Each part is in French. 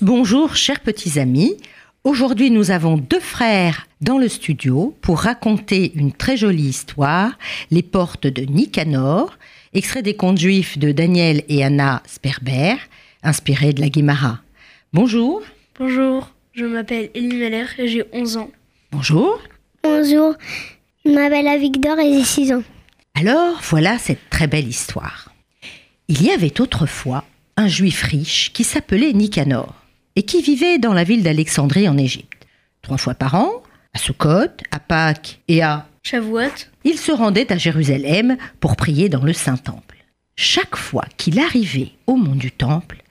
Bonjour chers petits amis. Aujourd'hui nous avons deux frères dans le studio pour raconter une très jolie histoire, Les portes de Nicanor, extrait des contes juifs de Daniel et Anna Sperber, inspiré de la Guimara. Bonjour. Bonjour, je m'appelle Elie Meller et j'ai 11 ans. Bonjour. Bonjour, je m'appelle Avigdor et j'ai 6 ans. Alors voilà cette très belle histoire. Il y avait autrefois un juif riche qui s'appelait Nicanor et qui vivait dans la ville d'Alexandrie en Égypte. Trois fois par an, à Sukkot, à Pâques et à Shavuot, il se rendait à Jérusalem pour prier dans le Saint-Temple. Chaque fois qu'il arrivait au mont du Temple,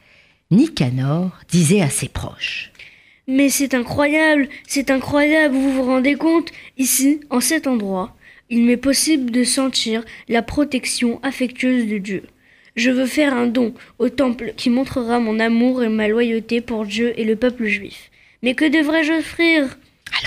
Nicanor disait à ses proches Mais c'est incroyable, c'est incroyable, vous vous rendez compte Ici, en cet endroit, il m'est possible de sentir la protection affectueuse de Dieu. Je veux faire un don au temple qui montrera mon amour et ma loyauté pour Dieu et le peuple juif. Mais que devrais-je offrir?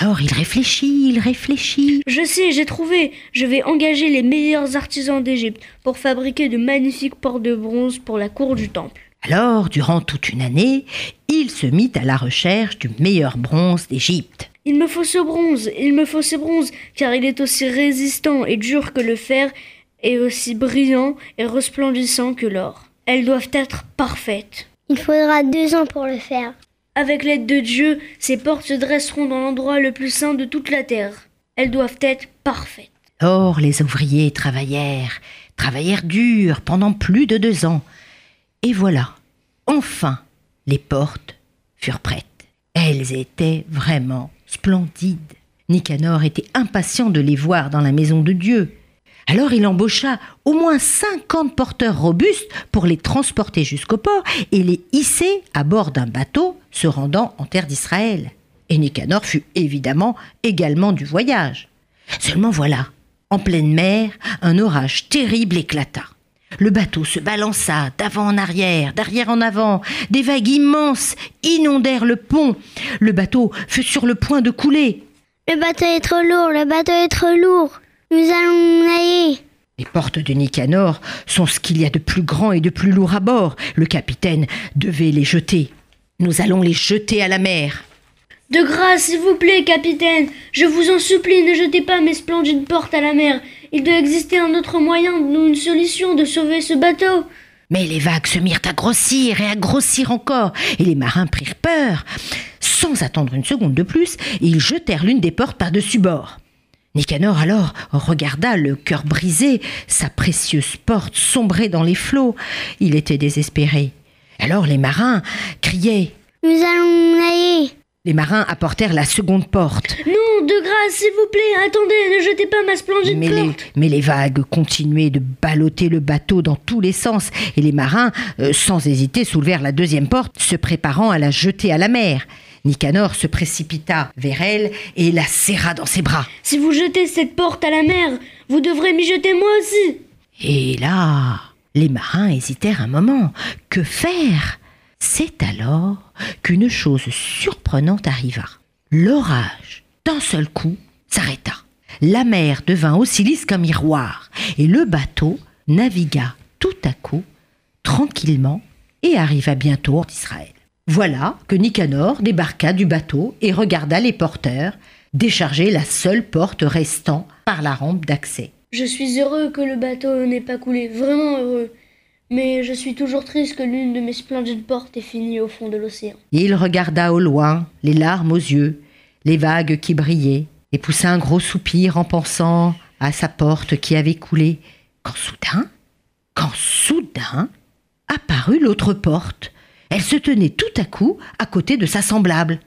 Alors il réfléchit, il réfléchit. Je sais, j'ai trouvé. Je vais engager les meilleurs artisans d'Égypte pour fabriquer de magnifiques portes de bronze pour la cour du temple. Alors, durant toute une année, il se mit à la recherche du meilleur bronze d'Égypte. Il me faut ce bronze, il me faut ce bronze, car il est aussi résistant et dur que le fer, et aussi brillant et resplendissant que l'or. Elles doivent être parfaites. Il faudra deux ans pour le faire. Avec l'aide de Dieu, ces portes se dresseront dans l'endroit le plus saint de toute la terre. Elles doivent être parfaites. Or, les ouvriers travaillèrent, travaillèrent dur pendant plus de deux ans. Et voilà, enfin, les portes furent prêtes. Elles étaient vraiment splendides. Nicanor était impatient de les voir dans la maison de Dieu. Alors il embaucha au moins cinquante porteurs robustes pour les transporter jusqu'au port et les hisser à bord d'un bateau se rendant en terre d'Israël. Et Nicanor fut évidemment également du voyage. Seulement voilà, en pleine mer, un orage terrible éclata. Le bateau se balança d'avant en arrière, d'arrière en avant. Des vagues immenses inondèrent le pont. Le bateau fut sur le point de couler. Le bateau est trop lourd, le bateau est trop lourd. Nous allons nailler. Les portes de Nicanor sont ce qu'il y a de plus grand et de plus lourd à bord. Le capitaine devait les jeter. Nous allons les jeter à la mer. De grâce, s'il vous plaît, capitaine, je vous en supplie, ne jetez pas mes splendides portes à la mer. Il doit exister un autre moyen ou une solution de sauver ce bateau. Mais les vagues se mirent à grossir et à grossir encore, et les marins prirent peur. Sans attendre une seconde de plus, ils jetèrent l'une des portes par-dessus bord. Nicanor alors regarda le cœur brisé, sa précieuse porte sombrer dans les flots. Il était désespéré. Alors les marins criaient. Nous allons nailler. Les marins apportèrent la seconde porte. Non, de grâce, s'il vous plaît, attendez, ne jetez pas ma splendide Mais les, porte. mais les vagues continuaient de balloter le bateau dans tous les sens, et les marins, euh, sans hésiter, soulevèrent la deuxième porte, se préparant à la jeter à la mer. Nicanor se précipita vers elle et la serra dans ses bras. Si vous jetez cette porte à la mer, vous devrez m'y jeter moi aussi. Et là, les marins hésitèrent un moment. Que faire? C'est alors qu'une chose surprenante arriva. L'orage, d'un seul coup, s'arrêta. La mer devint aussi lisse qu'un miroir, et le bateau navigua tout à coup, tranquillement, et arriva bientôt d'Israël. Voilà que Nicanor débarqua du bateau et regarda les porteurs décharger la seule porte restant par la rampe d'accès. Je suis heureux que le bateau n'ait pas coulé, vraiment heureux. Mais je suis toujours triste que l'une de mes splendides portes ait fini au fond de l'océan. Il regarda au loin, les larmes aux yeux, les vagues qui brillaient, et poussa un gros soupir en pensant à sa porte qui avait coulé, quand soudain, quand soudain, apparut l'autre porte. Elle se tenait tout à coup à côté de sa semblable.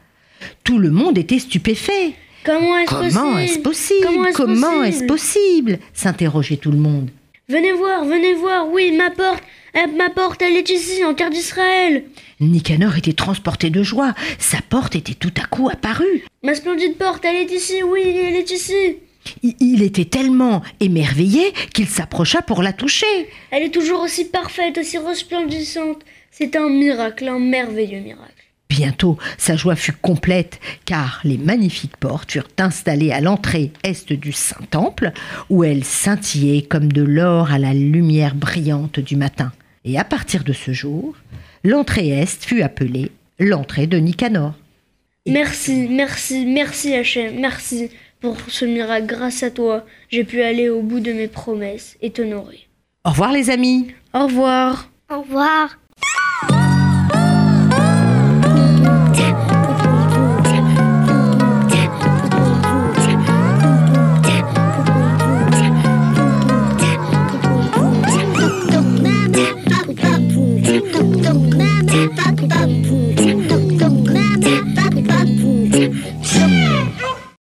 Tout le monde était stupéfait. Comment est-ce possible? Comment est-ce possible? s'interrogeait tout le monde. Venez voir, venez voir, oui, ma porte, euh, ma porte, elle est ici, en terre d'Israël. Nicanor était transporté de joie. Sa porte était tout à coup apparue. Ma splendide porte, elle est ici, oui, elle est ici. Il était tellement émerveillé qu'il s'approcha pour la toucher. Elle est toujours aussi parfaite, aussi resplendissante. C'est un miracle, un merveilleux miracle. Bientôt, sa joie fut complète, car les magnifiques portes furent installées à l'entrée est du Saint-Temple, où elles scintillaient comme de l'or à la lumière brillante du matin. Et à partir de ce jour, l'entrée est fut appelée l'entrée de Nicanor. Merci, merci, merci Hachem, merci pour ce miracle. Grâce à toi, j'ai pu aller au bout de mes promesses et t'honorer. Au revoir les amis Au revoir. Au revoir.